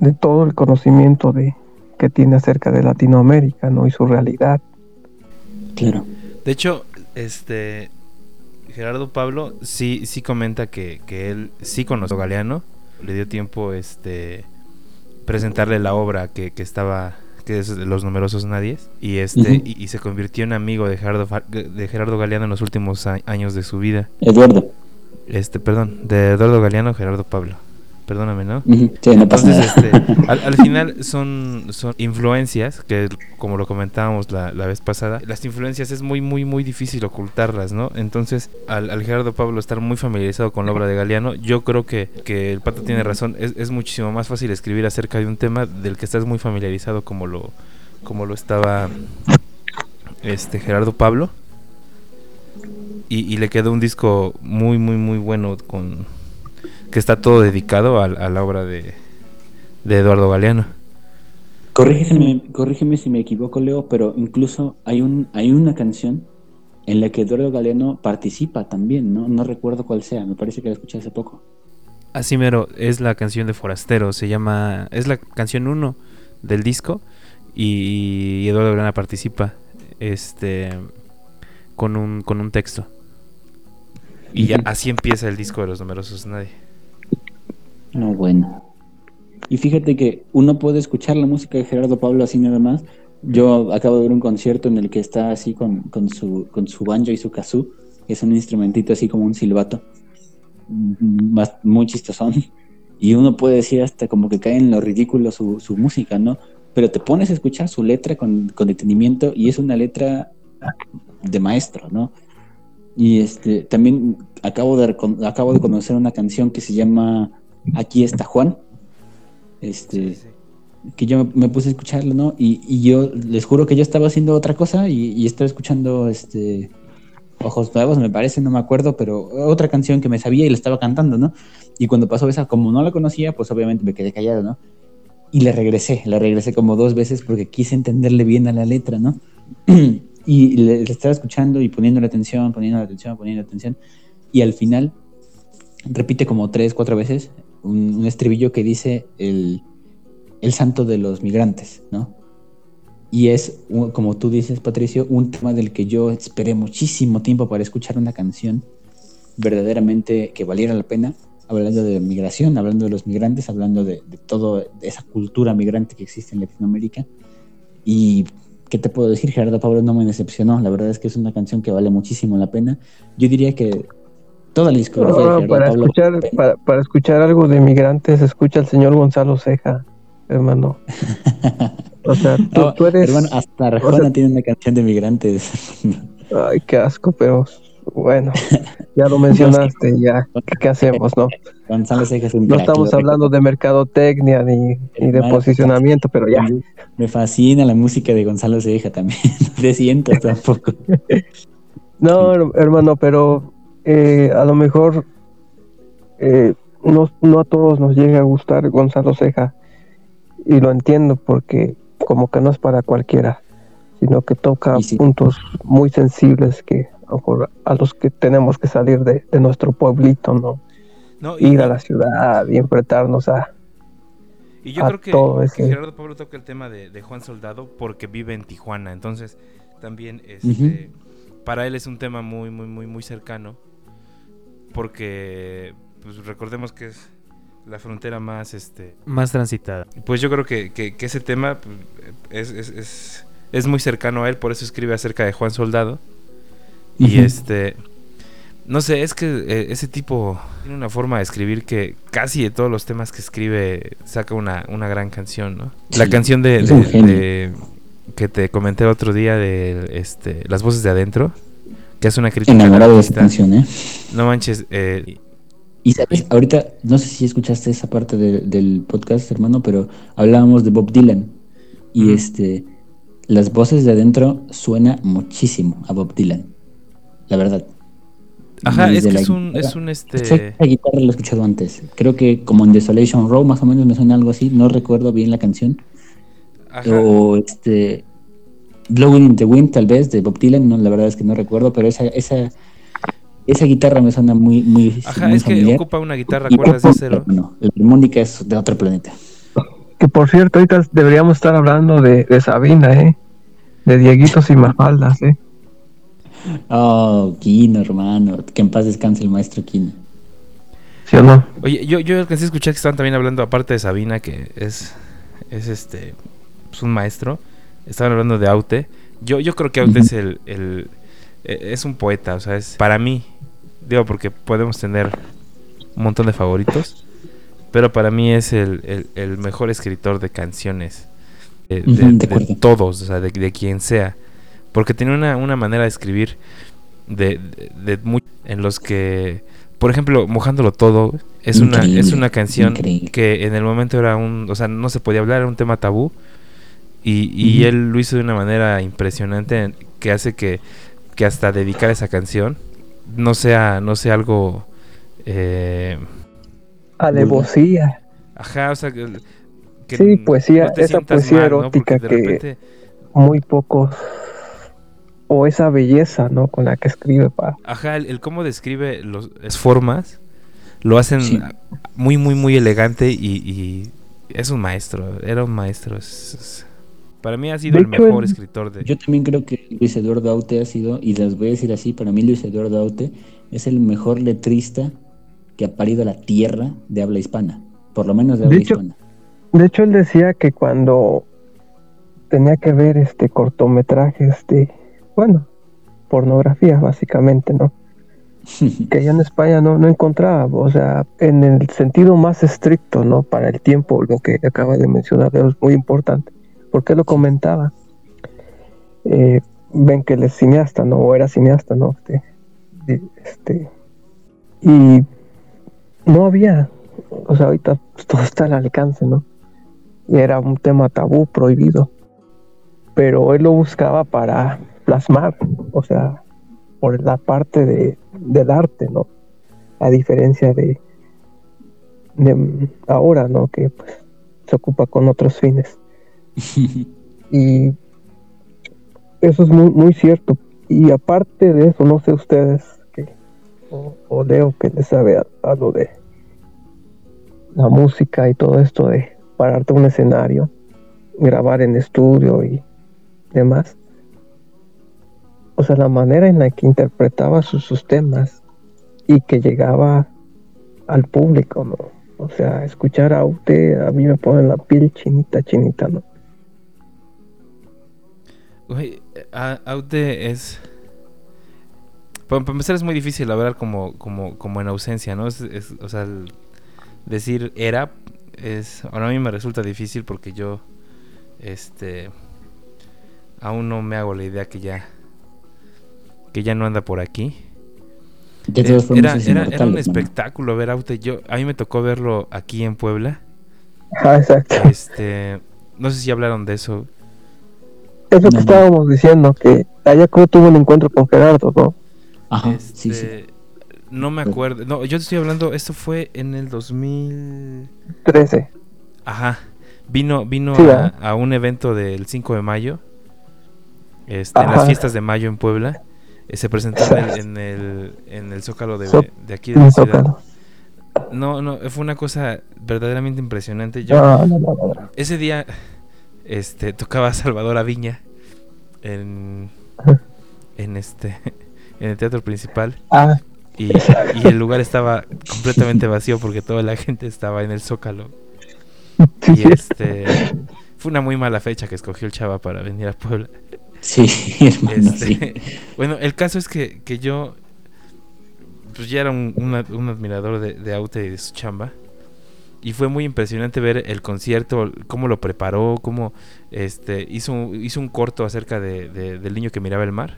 de todo el conocimiento de, que tiene acerca de Latinoamérica, ¿no? Y su realidad. Claro. De hecho, este Gerardo Pablo sí, sí comenta que, él sí conoció a Galeano, le dio tiempo este presentarle la obra que, estaba que es de los numerosos nadies y este y, se convirtió en amigo de Gerardo de Gerardo Galeano en los últimos años de su vida. Eduardo. Este, perdón, de Eduardo Galeano, Gerardo Pablo perdóname, ¿no? Entonces, este, al, final son, son influencias, que como lo comentábamos la, vez pasada, las influencias es muy, muy, muy difícil ocultarlas, ¿no? Entonces, al, Gerardo Pablo estar muy familiarizado con la obra de Galeano, yo creo que, que el pato tiene razón, es, es muchísimo más fácil escribir acerca de un tema del que estás muy familiarizado como lo, como lo estaba este Gerardo Pablo. Y, y le quedó un disco muy, muy, muy bueno con, que está todo dedicado a, la obra de, Eduardo Galeano. Corrígeme, si me equivoco, Leo, pero incluso hay, un, hay una canción en la que Eduardo Galeano participa también, ¿no? No recuerdo cuál sea, me parece que la escuché hace poco. Así mero, es la canción de Forastero, se llama, es la canción 1 del disco y, Eduardo Galeano participa este con un, con un texto. Y ya así empieza el disco de los numerosos nadie. No, bueno. Y fíjate que uno puede escuchar la música de Gerardo Pablo así nada más. Yo acabo de ver un concierto en el que está así con, con su, con su banjo y su kazoo, que es un instrumentito así como un silbato, más, muy chistosón. Y uno puede decir hasta como que cae en lo ridículo su, su música, ¿no? Pero te pones a escuchar su letra con, con detenimiento y es una letra de maestro, ¿no? Y este, también acabo de, acabo de conocer una canción que se llama Aquí está Juan. Este, que yo me puse a escucharlo, ¿no? Y, y yo les juro que yo estaba haciendo otra cosa y, y estaba escuchando este Ojos Nuevos, me parece, no me acuerdo, pero otra canción que me sabía y la estaba cantando, ¿no? Y cuando pasó esa, como no la conocía, pues obviamente me quedé callado, ¿no? Y le regresé, le regresé como dos veces porque quise entenderle bien a la letra, ¿no? y le, le estaba escuchando y poniendo la atención, poniendo la atención, poniendo la atención. Y al final repite como tres, cuatro veces un, estribillo que dice el, el santo de los migrantes, ¿no? Y es, como tú dices, Patricio, un tema del que yo esperé muchísimo tiempo para escuchar una canción verdaderamente que valiera la pena, hablando de migración, hablando de los migrantes, hablando de, de todo, de esa cultura migrante que existe en Latinoamérica. Y, ¿qué te puedo decir? Gerardo Pablo no me decepcionó. La verdad es que es una canción que vale muchísimo la pena. Yo diría que toda la discografía No, para Pablo escuchar, para, para escuchar algo de migrantes, escucha al señor Gonzalo Ceja, hermano. O sea, tú, No, tú eres. Hermano, hasta Arjona o sea- tiene una canción de migrantes. Ay, qué asco, pero bueno, ya lo mencionaste, ya. ¿Qué, hacemos, no? Gonzalo Ceja es un No estamos hablando de mercadotecnia ni, ni de posicionamiento, pero ya. Me fascina la música de Gonzalo Ceja también. No te sientas tampoco. No, her- hermano, pero eh, a lo mejor eh, no, no a todos nos llega a gustar Gonzalo Ceja. Y lo entiendo porque como que no es para cualquiera, sino que toca sí. puntos muy sensibles que a, lo mejor a los que tenemos que salir de, de nuestro pueblito, ¿no? No, y, Ir a la ciudad y enfrentarnos a... y yo a creo que, todo que ese- Gerardo Pablo toca el tema de, de Juan Soldado porque vive en Tijuana. Entonces, también este, para él es un tema muy, muy, muy, muy cercano. Porque pues recordemos que es la frontera más este más transitada. Pues yo creo que, que- que ese tema pues, es, es, es, es muy cercano a él, por eso escribe acerca de Juan Soldado. Y este. No sé, es que eh, ese tipo tiene una forma de escribir que casi de todos los temas que escribe saca una, una gran canción, ¿no? La canción de, de- que te comenté el otro día de este, Las voces de adentro, que una crítica Enamorado de artista. canción, ¿eh? No manches, eh, Y sabes, ahorita, no sé si escuchaste esa parte de- del podcast, hermano, pero hablábamos de Bob Dylan. Y este, las voces de adentro suena muchísimo a Bob Dylan. La verdad. ajá, Desde es que la es un, guitarra. es un este. esa guitarra la he escuchado antes. Creo que como en Desolation Row, más o menos me suena algo así. No recuerdo bien la canción. Ajá, O este. Blowing in the Wind, tal vez, de Bob Dylan. No, la verdad es que no recuerdo, pero esa, esa, esa guitarra me suena muy, muy, ajá, muy es que familiar. ocupa una guitarra, cuerdas de ojo, acero. No, la armónica es de otro planeta. Que por cierto, ahorita deberíamos estar hablando de, de Sabina, ¿eh? De Dieguitos y Mafaldas, ¿eh? Oh, Kino, hermano. Que en paz descanse el maestro Kino. ¿Sí o no? Oye, yo, yo alcancé a escuchar que estaban también hablando, aparte de Sabina, que es, es este, pues un maestro, estaban hablando de Aute. Yo, yo creo que Aute es el, el- e- es un poeta, o sea, es para mí, digo, porque podemos tener un montón de favoritos, pero para mí es el, el- el mejor escritor de canciones, de, Ujú, de- de de acuerdo. todos, o sea, de, de quien sea, porque tiene una, una manera de escribir de, de, de mu- en los que, por ejemplo, mojándolo todo, es una, es una canción increíble. que en el momento era un, o sea, no se podía hablar, era un tema tabú. Y, y él lo hizo de una manera impresionante que hace que, que hasta dedicar esa canción no sea, no sea algo eh, Alevosía. ajá, o sea que, que Sí, poesía, esa poesía erótica que- repente, Muy pocos. O esa belleza, ¿no? Con la que escribe, pa. ajá, el, el cómo describe los, las formas lo hacen Sí. muy, muy, muy elegante y, y es un maestro, era un maestro. es- es- para mí ha sido De el hecho, mejor escritor de... Yo también creo que Luis Eduardo Aute ha sido, y las voy a decir así, para mí Luis Eduardo Aute es el mejor letrista que ha parido a la tierra de habla hispana. Por lo menos de De habla hecho- hispana. De hecho, él decía que cuando tenía que ver este cortometrajes de, bueno, pornografía, básicamente, ¿no? que allá en España no, no encontraba, o sea, en el sentido más estricto, ¿no? Para el tiempo, lo que acaba de mencionar es muy importante. ¿Por qué lo comentaba? Eh, ven que él es cineasta, ¿no? O era cineasta, ¿no? Este, este, y no había, o sea, ahorita todo está al alcance, ¿no? y era un tema tabú, prohibido. Pero él lo buscaba para plasmar, o sea, por la parte de, del arte, ¿no? A diferencia de, de ahora, ¿no? Que pues, se ocupa con otros fines. Y eso es muy, muy cierto. Y aparte de eso, no sé ustedes que, o, Leo que les sabe algo de la música y todo esto de pararte un escenario, grabar en estudio y demás. O sea, la manera en la que interpretaba sus, temas y que llegaba al público, ¿no? O sea, escuchar a usted a mí me pone la piel chinita, chinita, ¿no? Güey, Aute es... Para, empezar es muy difícil hablar como, como, como en ausencia, ¿no? Es, o sea, decir era es... Ahora a mí me resulta difícil porque yo... Este... Aún no me hago la idea que ya... Que ya no anda por aquí. Eh, era, era, un espectáculo ver Aute. Yo, a mí me tocó verlo aquí en Puebla. Ah, exacto. Este, no sé si hablaron de eso. Es lo que estábamos diciendo, que allá como tuvo un encuentro con Gerardo, ¿no? Ajá, sí, sí. Este, no me acuerdo. No, yo estoy hablando, esto fue en el 2013. Ajá. Vino, vino a, un evento del 5 de mayo. Este, en las fiestas de mayo en Puebla. Eh, se presentó en el, en el, Zócalo de, de aquí de la ciudad. No, no, fue una cosa verdaderamente impresionante. Yo, ese día este, tocaba Salvador Aviña en, en este en el teatro principal. Ah. Y, el lugar estaba completamente vacío porque toda la gente estaba en el Zócalo. Y este fue una muy mala fecha que escogió el Chava para venir a Puebla. Sí, hermano, este, Bueno, el caso es que, que yo pues ya era un, un admirador de, de Aute y de su chamba y fue muy impresionante ver el concierto, cómo lo preparó, cómo este, hizo, hizo un corto acerca de, del niño que miraba el mar.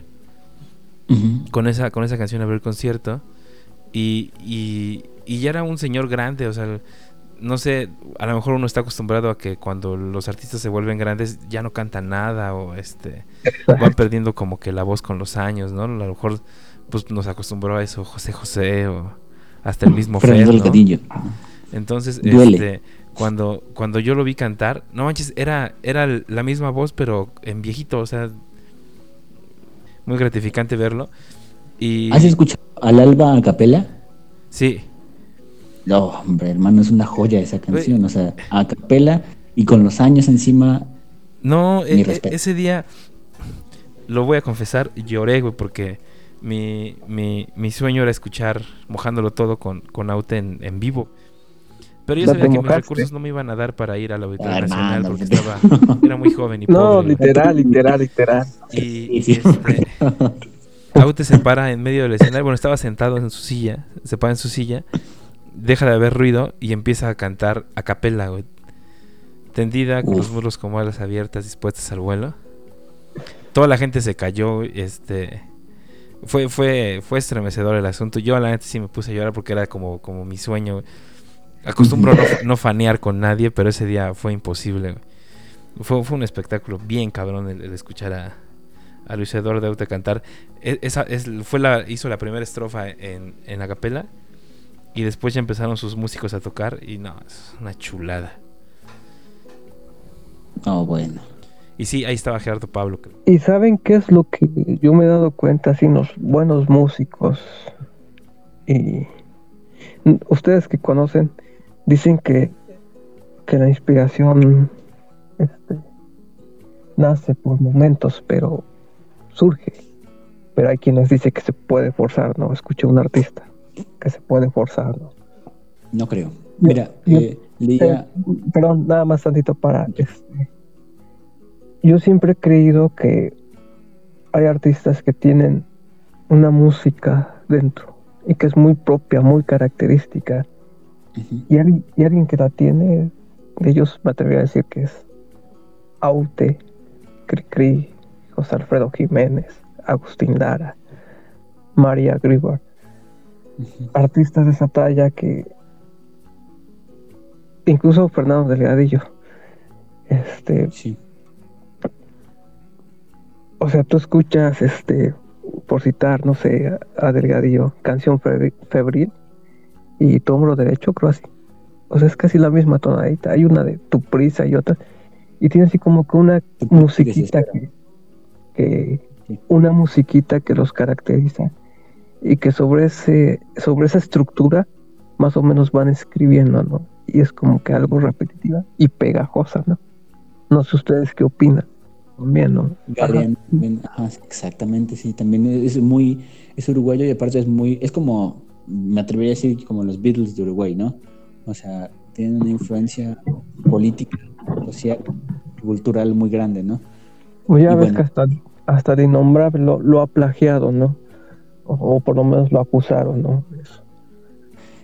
con, esa, con esa canción abrió el concierto. Y, y, y, ya era un señor grande, o sea, no sé, a lo mejor uno está acostumbrado a que cuando los artistas se vuelven grandes ya no cantan nada o este van perdiendo como que la voz con los años, ¿no? A lo mejor pues nos acostumbró a eso José José o hasta el mismo Fred, ¿no? Entonces, este, cuando, cuando yo lo vi cantar, no manches, era, era la misma voz, pero en viejito, o sea, muy gratificante verlo. Y... ¿Has escuchado al Alba a capela? Sí. No, hombre, hermano, es una joya esa canción, o sea, a capela y con los años encima. No, e, e, ese día, lo voy a confesar, lloré, güey, porque mi, mi, mi sueño era escuchar mojándolo todo con, con Aute en vivo. Pero yo sabía que mis recursos no me iban a dar para ir al Auditorio ah, Nacional porque estaba, era muy joven y pobre. No, literal, literal, literal. Y, este, Aute se para en medio del escenario. Bueno, estaba sentado en su silla, se para en su silla, deja de haber ruido y empieza a cantar a capela, Tendida, con los muros como alas abiertas, dispuestas al vuelo. Toda la gente se cayó, este... Fue, fue, fue estremecedor el asunto. Yo a la gente sí me puse a llorar porque era como, como mi sueño. Acostumbro no, no, fanear con nadie, pero ese día fue imposible. Fue, fue un espectáculo bien cabrón el, escuchar a, a Luis Eduardo Deute cantar. E, esa, es, fue la, hizo la primera estrofa en, en la capela y después ya empezaron sus músicos a tocar y no, es una chulada. Oh, bueno. Y sí, ahí estaba Gerardo Pablo. ¿Y saben qué es lo que yo me he dado cuenta? Así, los buenos músicos y ustedes que conocen Dicen que, que la inspiración este, nace por momentos, pero surge. Pero hay quienes dicen que se puede forzar, ¿no? Escuché un artista que se puede forzar, ¿no? No creo. Mira, eh, eh, perdón, nada más tantito para... Este, yo siempre he creído que hay artistas que tienen una música dentro y que es muy propia, muy característica y, alguien, que la tiene, de ellos me atrevería a decir que es Aute, Cricri, José Alfredo Jiménez, Agustín Lara, María Gribor, artistas de esa talla que incluso Fernando Delgadillo, Este, Sí. o sea, tú escuchas, este, por citar, no sé, a- Delgadillo, canción febri- febril y tu hombro derecho, creo así. O sea, es casi la misma tonadita. Hay una de tu prisa y otra. Y tiene así como que una musiquita que, que- Sí. una musiquita que los caracteriza y que sobre ese, sobre esa estructura más o menos van escribiendo, ¿no? Y es como que algo repetitiva y pegajosa, ¿no? No sé ustedes qué opinan. También, ¿no? Galeano también, ajá, exactamente, sí, también es muy, es uruguayo y aparte es muy, es como, me atrevería a decir como los Beatles de Uruguay, ¿no? O sea, tienen una influencia política, social, cultural muy grande, ¿no? Pues ya Y ves bueno. que hasta, hasta de innombrable lo, lo ha plagiado, ¿no? O, o por lo menos lo acusaron, ¿no? Eso.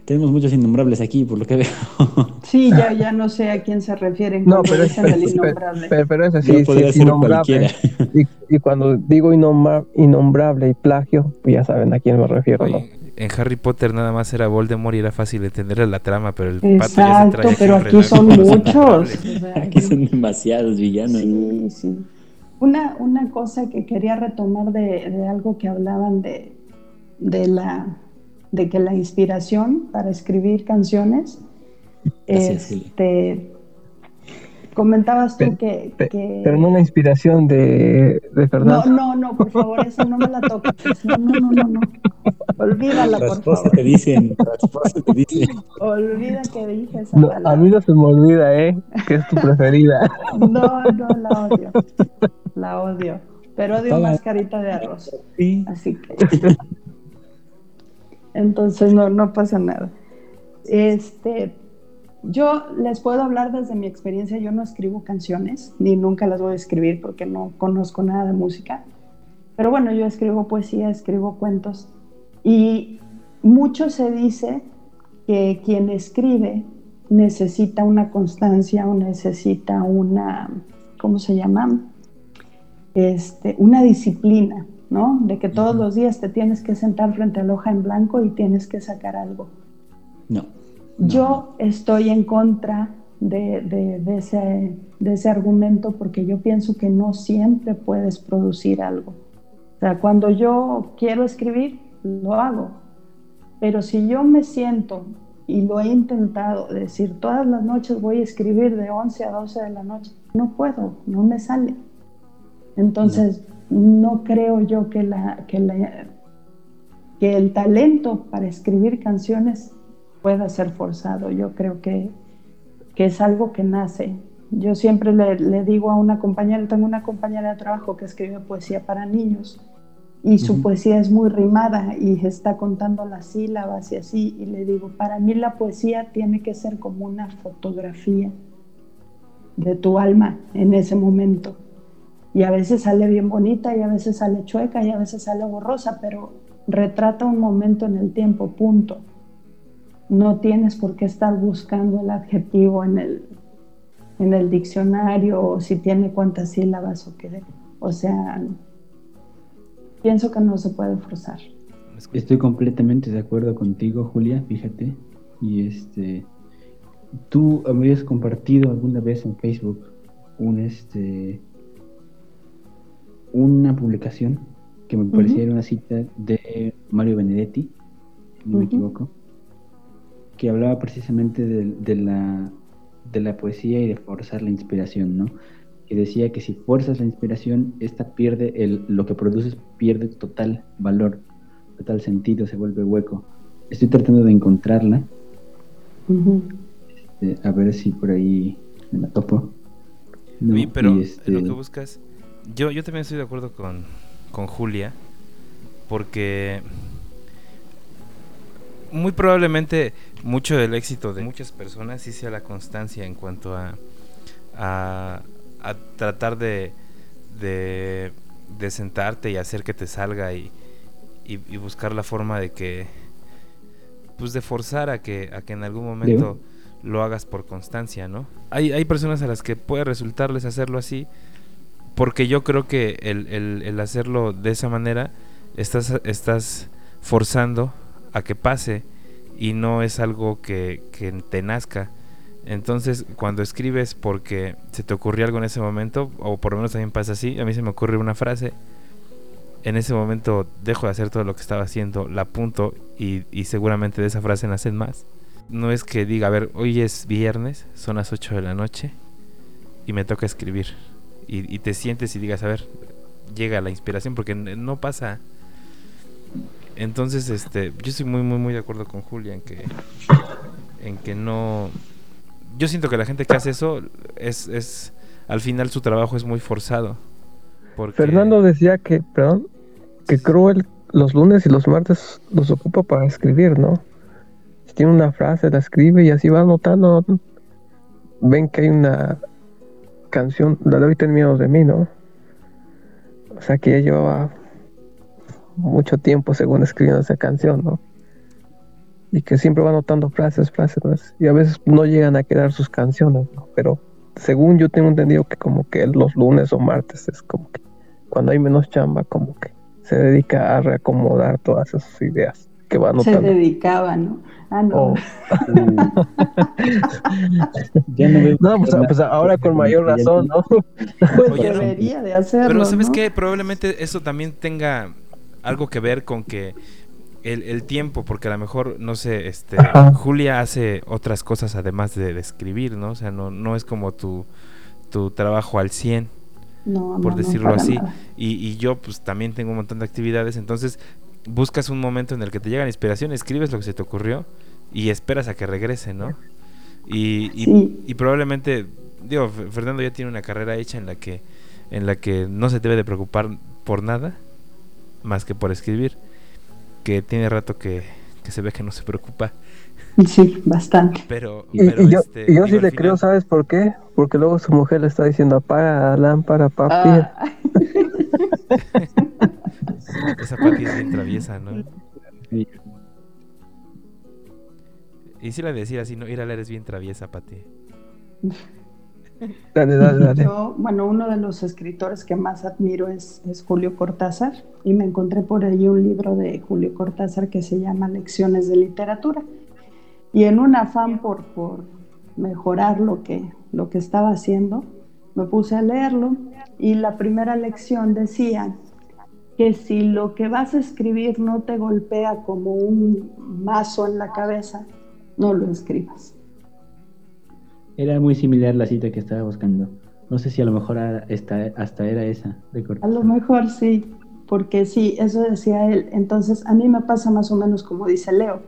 Tenemos muchos innombrables aquí, por lo que veo. Sí, ya, ya no sé a quién se refieren No, pero, es- dicen pero, el innombrable. pero- pero ese No sí, es innombrable. Y, y cuando digo innombra- innombrable y plagio, pues ya saben a quién me refiero, ¿no? En Harry Potter nada más era Voldemort y era fácil entender la trama, pero el pato ya se Exacto, pero aquí son muchos. innombrables. o sea, Aquí son demasiados villanos. Sí, sí. Una, una cosa que quería retomar de, de algo que hablaban de, de, la, de que la inspiración para escribir canciones, Gracias, este, comentabas tú que... pe- que- Pero no la inspiración de, de no, Fernando. no, no, por favor, esa no me la toques. No, no, no, no, no. Olvídala, por Rasposa favor. te dicen, rasposa te dicen. Olvida que dije esa No, palabra. a mí no se me olvida, ¿eh? Que es tu preferida. No, no, la odio. La odio. Pero odio Paga. más carita de arroz. Sí. Así que. Entonces no, no pasa nada. Este, yo les puedo hablar desde mi experiencia. Yo no escribo canciones, ni nunca las voy a escribir porque no conozco nada de música. Pero bueno, yo escribo poesía, escribo cuentos. Y mucho se dice que quien escribe necesita una constancia o necesita una, ¿cómo se llama? Este, una disciplina, ¿no? De que todos los días te tienes que sentar frente a la hoja en blanco y tienes que sacar algo. No. No. Yo estoy en contra de, de- de ese, de ese argumento porque yo pienso que no siempre puedes producir algo. O sea, cuando yo quiero escribir, lo hago. Pero si yo me siento y lo he intentado, decir, todas las noches voy a escribir de 11 a 12 de la noche, no puedo, no me sale. Entonces, no creo yo que, la, que, la, que el talento para escribir canciones pueda ser forzado. Yo creo que, que es algo que nace. Yo siempre le, le, digo a una compañera, tengo una compañera de trabajo que escribe poesía para niños y su uh -huh. poesía es muy rimada y está contando las sílabas y así, y le digo, para mí la poesía tiene que ser como una fotografía de tu alma en ese momento. Y a veces sale bien bonita y a veces sale chueca y a veces sale borrosa, pero retrata un momento en el tiempo, punto. No tienes por qué estar buscando el adjetivo en el, en el diccionario o si tiene cuántas sílabas o qué. O sea, pienso que no se puede forzar. Estoy completamente de acuerdo contigo, Julia, fíjate. Y este, tú habías compartido alguna vez en Facebook un este una publicación que me parecía uh -huh. una cita de Mario Benedetti, si no uh -huh. me equivoco, que hablaba precisamente de, de, la, de la poesía y de forzar la inspiración, ¿no? Que decía que si fuerzas la inspiración, esta pierde, el, lo que produces pierde total valor, total sentido, se vuelve hueco. Estoy tratando de encontrarla, uh -huh. este, a ver si por ahí me la topo. No, sí, pero este... lo que buscas yo, yo también estoy de acuerdo con, con Julia, porque muy probablemente mucho del éxito de muchas personas sí sea la constancia en cuanto a, a, a tratar de, de, de, sentarte y hacer que te salga y, y, y, buscar la forma de que, pues de forzar a que, a que en algún momento ¿Sí? lo hagas por constancia, ¿no? Hay, hay personas a las que puede resultarles hacerlo así, porque yo creo que el, el, el, hacerlo de esa manera estás, estás forzando a que pase y no es algo que, que te nazca Entonces, cuando escribes porque se te ocurrió algo en ese momento, o por lo menos también pasa así, a mí se me ocurre una frase, en ese momento dejo de hacer todo lo que estaba haciendo, la apunto y, y seguramente de esa frase nacen más. No es que diga, a ver, hoy es viernes, son las 8 de la noche y me toca escribir. Y, y te sientes y digas, a ver, llega la inspiración porque no pasa. Entonces, este, yo estoy muy, muy, muy de acuerdo con Julia en que, en que no. Yo siento que la gente que hace eso es, es, al final su trabajo es muy forzado. Fernando decía que, perdón, que Cruel los lunes y los martes los ocupa para escribir, ¿no? Si tiene una frase, la escribe y así va anotando. Ven que hay una canción, la de hoy ten miedo de mí, ¿no? O sea que ya llevaba mucho tiempo según escribiendo esa canción, ¿no? Y que siempre va anotando frases, frases, frases. Y a veces no llegan a quedar sus canciones, ¿no? Pero según yo tengo entendido que como que los lunes o martes es como que cuando hay menos chamba, como que se dedica a reacomodar todas esas ideas que va Se anotando. dedicaba, ¿no? Ah, no. Oh. Ya no veo No, pues, pues ahora con mayor razón, ¿no? Pues Oye, debería de hacerlo. Pero ¿sabes ¿no? qué? Probablemente eso también tenga algo que ver con que el, el tiempo, porque a lo mejor, no sé, este, Ajá. Julia hace otras cosas además de, de escribir, ¿no? O sea, no, no es como tu, tu trabajo al 100, No, por no, decirlo así. Y, y yo pues también tengo un montón de actividades, entonces buscas un momento en el que te llega la inspiración, escribes lo que se te ocurrió y esperas a que regrese, ¿no? Y, y, Sí. y probablemente, digo, Fernando ya tiene una carrera hecha en la que en la que no se debe de preocupar por nada más que por escribir, que tiene rato que, que se ve que no se preocupa, Sí, bastante. pero, Y, pero y yo, este, yo sí le final- creo, ¿sabes por qué? Porque luego su mujer le está diciendo apaga la lámpara, papi. Ah, esa Pati es bien traviesa, ¿no? Sí. Y si la decir así, no, Írala, eres bien traviesa, Pati. Yo, bueno, uno de los escritores que más admiro es, es Julio Cortázar y me encontré por ahí un libro de Julio Cortázar que se llama Lecciones de Literatura. Y en un afán por, por mejorar lo que, lo que estaba haciendo, me puse a leerlo y la primera lección decía que si lo que vas a escribir no te golpea como un mazo en la cabeza, no lo escribas. Era muy similar la cita que estaba buscando. No sé si a lo mejor hasta era esa de A lo mejor sí, porque sí, eso decía él. Entonces, a mí me pasa más o menos como dice Leo.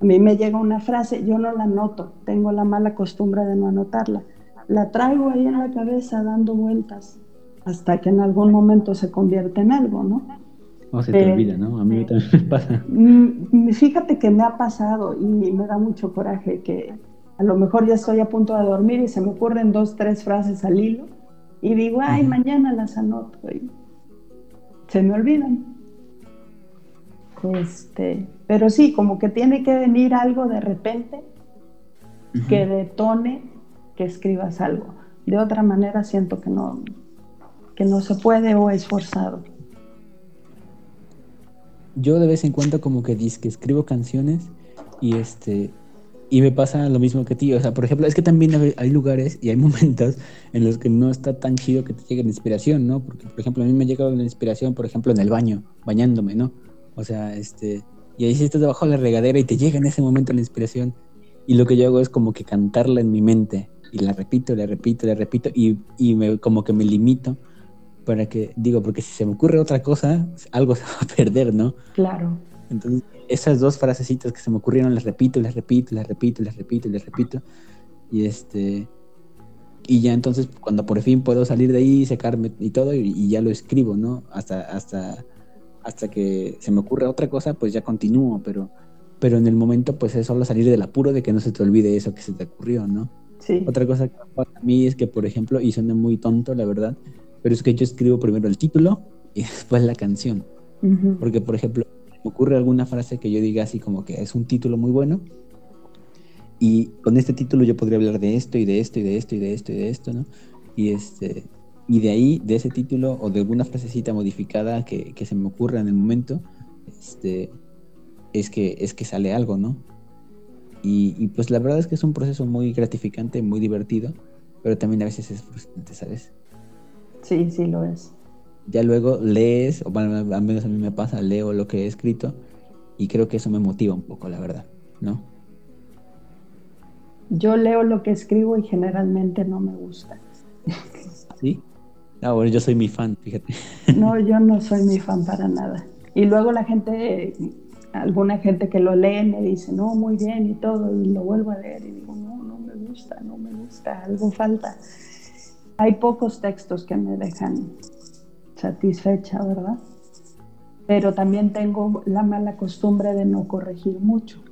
A mí me llega una frase, yo no la anoto, tengo la mala costumbre de no anotarla. La traigo ahí en la cabeza dando vueltas hasta que en algún momento se convierte en algo, ¿no? O se te Eh, olvida, ¿no? A mí también me pasa. Mm, Fíjate que me ha pasado y me da mucho coraje que a lo mejor ya estoy a punto de dormir y se me ocurren dos, tres frases al hilo y digo, ay, mañana las anoto y se me olvidan. Este, pero sí, como que tiene que venir algo de repente que detone que escribas algo. De otra manera siento que no, que no se puede o es forzado. Yo de vez en cuando como que dice que escribo canciones y este y me pasa lo mismo que a ti, o sea, por ejemplo, es que también hay- lugares y hay momentos en los que no está tan chido que te llegue la inspiración, ¿no? Porque por ejemplo, a mí me llega la inspiración, por ejemplo, en el baño, bañándome, ¿no? O sea, este y ahí sí estás debajo de la regadera y te llega en ese momento la inspiración y lo que yo hago es como que cantarla en mi mente y la repito, la repito, la repito y, y me, como que me limito para que, digo, porque si se me ocurre otra cosa, algo se va a perder, ¿no? Claro. Entonces, esas dos frasecitas que se me ocurrieron las repito, las repito, las repito, las repito, las repito. Y este. Y ya entonces, cuando por fin puedo salir de ahí, secarme y todo, y, y ya lo escribo, ¿no? Hasta, hasta, hasta que se me ocurre otra cosa, pues ya continúo, pero, pero en el momento, pues es solo salir del apuro de que no se te olvide eso que se te ocurrió, ¿no? Sí. Otra cosa que me pasa a mí es que, por ejemplo, y suena muy tonto, la verdad, pero es que yo escribo primero el título y después la canción. Porque, por ejemplo, ocurre alguna frase que yo diga así como que es un título muy bueno. Y con este título yo podría hablar de esto y de esto y de esto y de esto y de esto, ¿no? Y este y de ahí, de ese título o de alguna frasecita modificada que, se me ocurra en el momento, este, es que, es que sale algo, ¿no? Y, pues la verdad es que es un proceso muy gratificante, muy divertido, pero también a veces es frustrante, ¿sabes? Sí, sí lo es. Ya luego lees, o bueno, al menos a mí me pasa, leo lo que he escrito y creo que eso me motiva un poco, la verdad, ¿no? Yo leo lo que escribo y generalmente no me gusta. ¿Sí? Ah, bueno, yo soy mi fan, fíjate. No, yo no soy mi fan para nada. Y luego la gente, alguna gente que lo lee me dice, no, muy bien y todo, y lo vuelvo a leer y digo, no, no me gusta, no me gusta, algo falta. Hay pocos textos que me dejan satisfecha, ¿verdad? Pero también tengo la mala costumbre de no corregir mucho.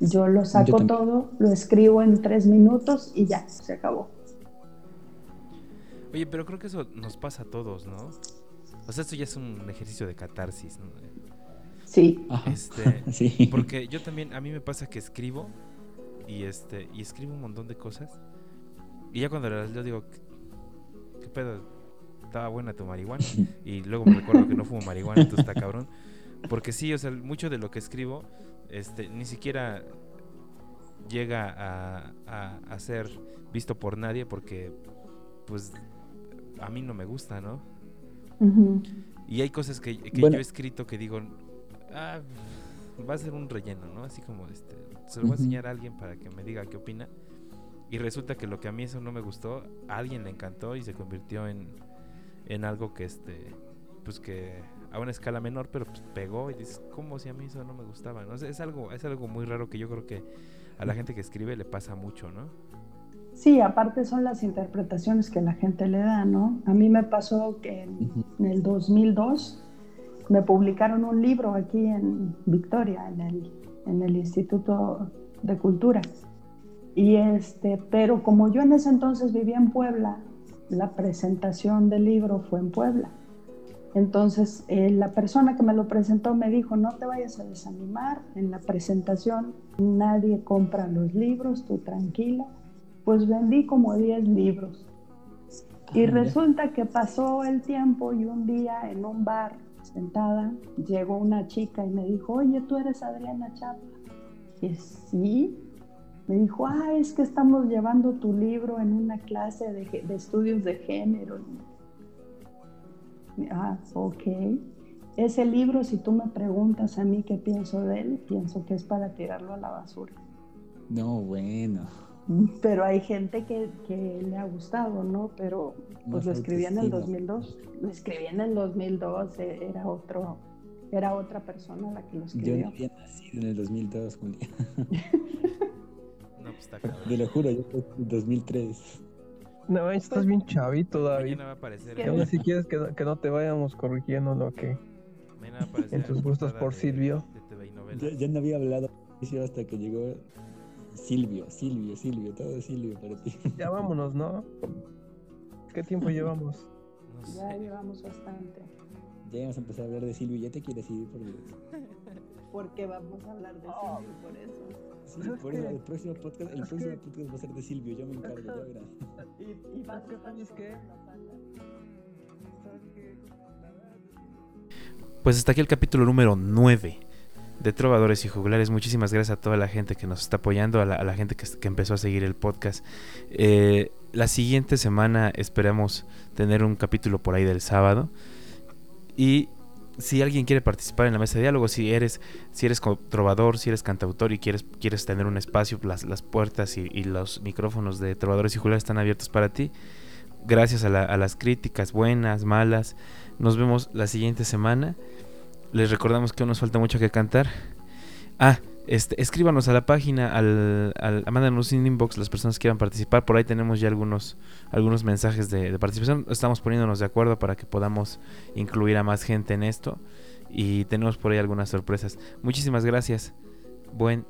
Yo lo saco todo, lo escribo en tres minutos y ya, se acabó. Oye, pero creo que eso nos pasa a todos, ¿no? O sea, esto ya es un ejercicio de catarsis, ¿no? Sí. Este, sí. Porque yo también, a mí me pasa que escribo y este y escribo un montón de cosas y ya cuando las leo digo, ¿qué, pedo? Estaba buena tu marihuana y luego me recuerdo que no fumo marihuana, entonces está cabrón. Porque sí, o sea, mucho de lo que escribo este, ni siquiera llega a, a, ser visto por nadie porque pues a mí no me gusta, ¿no? Y hay cosas que, yo he escrito que digo, ah, va a ser un relleno, ¿no? Así como este, se lo voy a enseñar a alguien para que me diga qué opina. Y resulta que lo que a mí eso no me gustó, a alguien le encantó y se convirtió en, en algo que este, pues que a una escala menor, pero pues pegó y dices, ¿cómo si a mí eso no me gustaba? ¿no? es, algo, es algo muy raro que yo creo que a la gente que escribe le pasa mucho, ¿no? Sí, aparte son las interpretaciones que la gente le da, ¿no? A mí me pasó que en, el 2002 me publicaron un libro aquí en Victoria, en el, en el Instituto de Cultura. Y este, pero como yo en ese entonces vivía en Puebla, la presentación del libro fue en Puebla. Entonces, eh, la persona que me lo presentó me dijo, no te vayas a desanimar, en la presentación nadie compra los libros, tú tranquila. Pues vendí como 10 libros. y resulta que pasó el tiempo y un día en un bar, sentada, llegó una chica y me dijo, oye, tú eres Adriana Chapa. Y sí, me dijo, ah, es que estamos llevando tu libro en una clase de, de estudios de género. Ah, ok. Ese libro, si tú me preguntas a mí qué pienso de él, pienso que es para tirarlo a la basura. No, bueno. Pero hay gente que, le ha gustado, ¿no? Pero pues lo escribí en el 2002. Lo escribí en el 2002, eh, era otro, era otra persona la que lo escribió. Yo no había nacido en el 2002, Julia. no, pues está cabrón. Te lo juro, yo fui en el 2003. No, estás bien chavito, David. va a aparecer. si quieres que, que, no te vayamos corrigiendo lo que. En tus gustos por Silvio. ya, no había hablado hasta que llegó Silvio, Silvio, Silvio, todo Silvio para ti. Ya vámonos, ¿no? ¿Qué tiempo llevamos? Ya llevamos bastante. Ya vamos a empezar a hablar de Silvio, ya te quieres ir por Dios. Porque vamos a hablar de Silvio, por eso. Sí, por eso el próximo podcast, el próximo podcast va a ser de Silvio, yo me encargo, ya verás. Y, y vas ¿sabes qué? Pues hasta aquí el capítulo número 9 de Trovadores y Juglares. Muchísimas gracias a toda la gente que nos está apoyando, a la, gente que, que, empezó a seguir el podcast. Eh, la siguiente semana esperamos tener un capítulo por ahí del sábado. Y si alguien quiere participar en la mesa de diálogo, si eres, si eres trovador, si eres cantautor y quieres, quieres tener un espacio, las, las puertas y, los micrófonos de trovadores y juglares están abiertos para ti. Gracias a, las críticas buenas, malas. Nos vemos la siguiente semana. Les recordamos que aún nos falta mucho que cantar. Ah, este, escríbanos a la página, al, al, mándanos un inbox las personas que quieran participar. Por ahí tenemos ya algunos, algunos mensajes de, participación. Estamos poniéndonos de acuerdo para que podamos incluir a más gente en esto. Y tenemos por ahí algunas sorpresas. Muchísimas gracias. Buen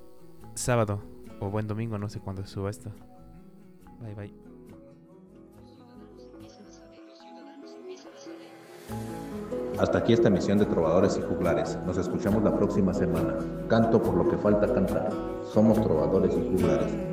sábado o buen domingo, no sé cuándo suba esto. Bye bye. Hasta aquí esta emisión de Trovadores y Juglares. Nos escuchamos la próxima semana. Canto por lo que falta cantar. Somos Trovadores y Juglares.